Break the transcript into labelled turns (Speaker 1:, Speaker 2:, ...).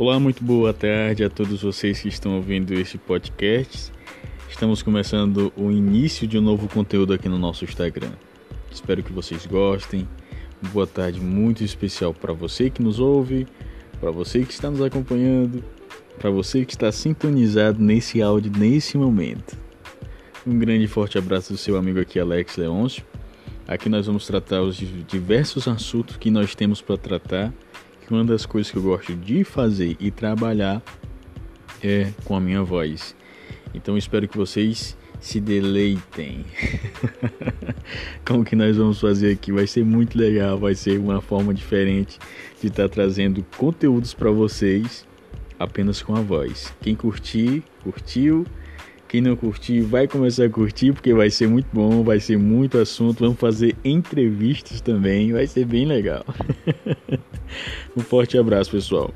Speaker 1: Olá, muito boa tarde a todos vocês que estão ouvindo este podcast. Estamos começando o início de um novo conteúdo aqui no nosso Instagram. Espero que vocês gostem. Boa tarde muito especial para você que nos ouve, para você que está nos acompanhando, para você que está sintonizado nesse áudio nesse momento. Um grande e forte abraço do seu amigo aqui Alex Leôncio. Aqui nós vamos tratar os diversos assuntos que nós temos para tratar uma das coisas que eu gosto de fazer e trabalhar é com a minha voz. Então espero que vocês se deleitem com o que nós vamos fazer aqui. Vai ser muito legal, vai ser uma forma diferente de estar tá trazendo conteúdos para vocês apenas com a voz. Quem curtir, curtiu. Quem não curtir, vai começar a curtir porque vai ser muito bom, vai ser muito assunto. Vamos fazer entrevistas também, vai ser bem legal. um forte abraço, pessoal.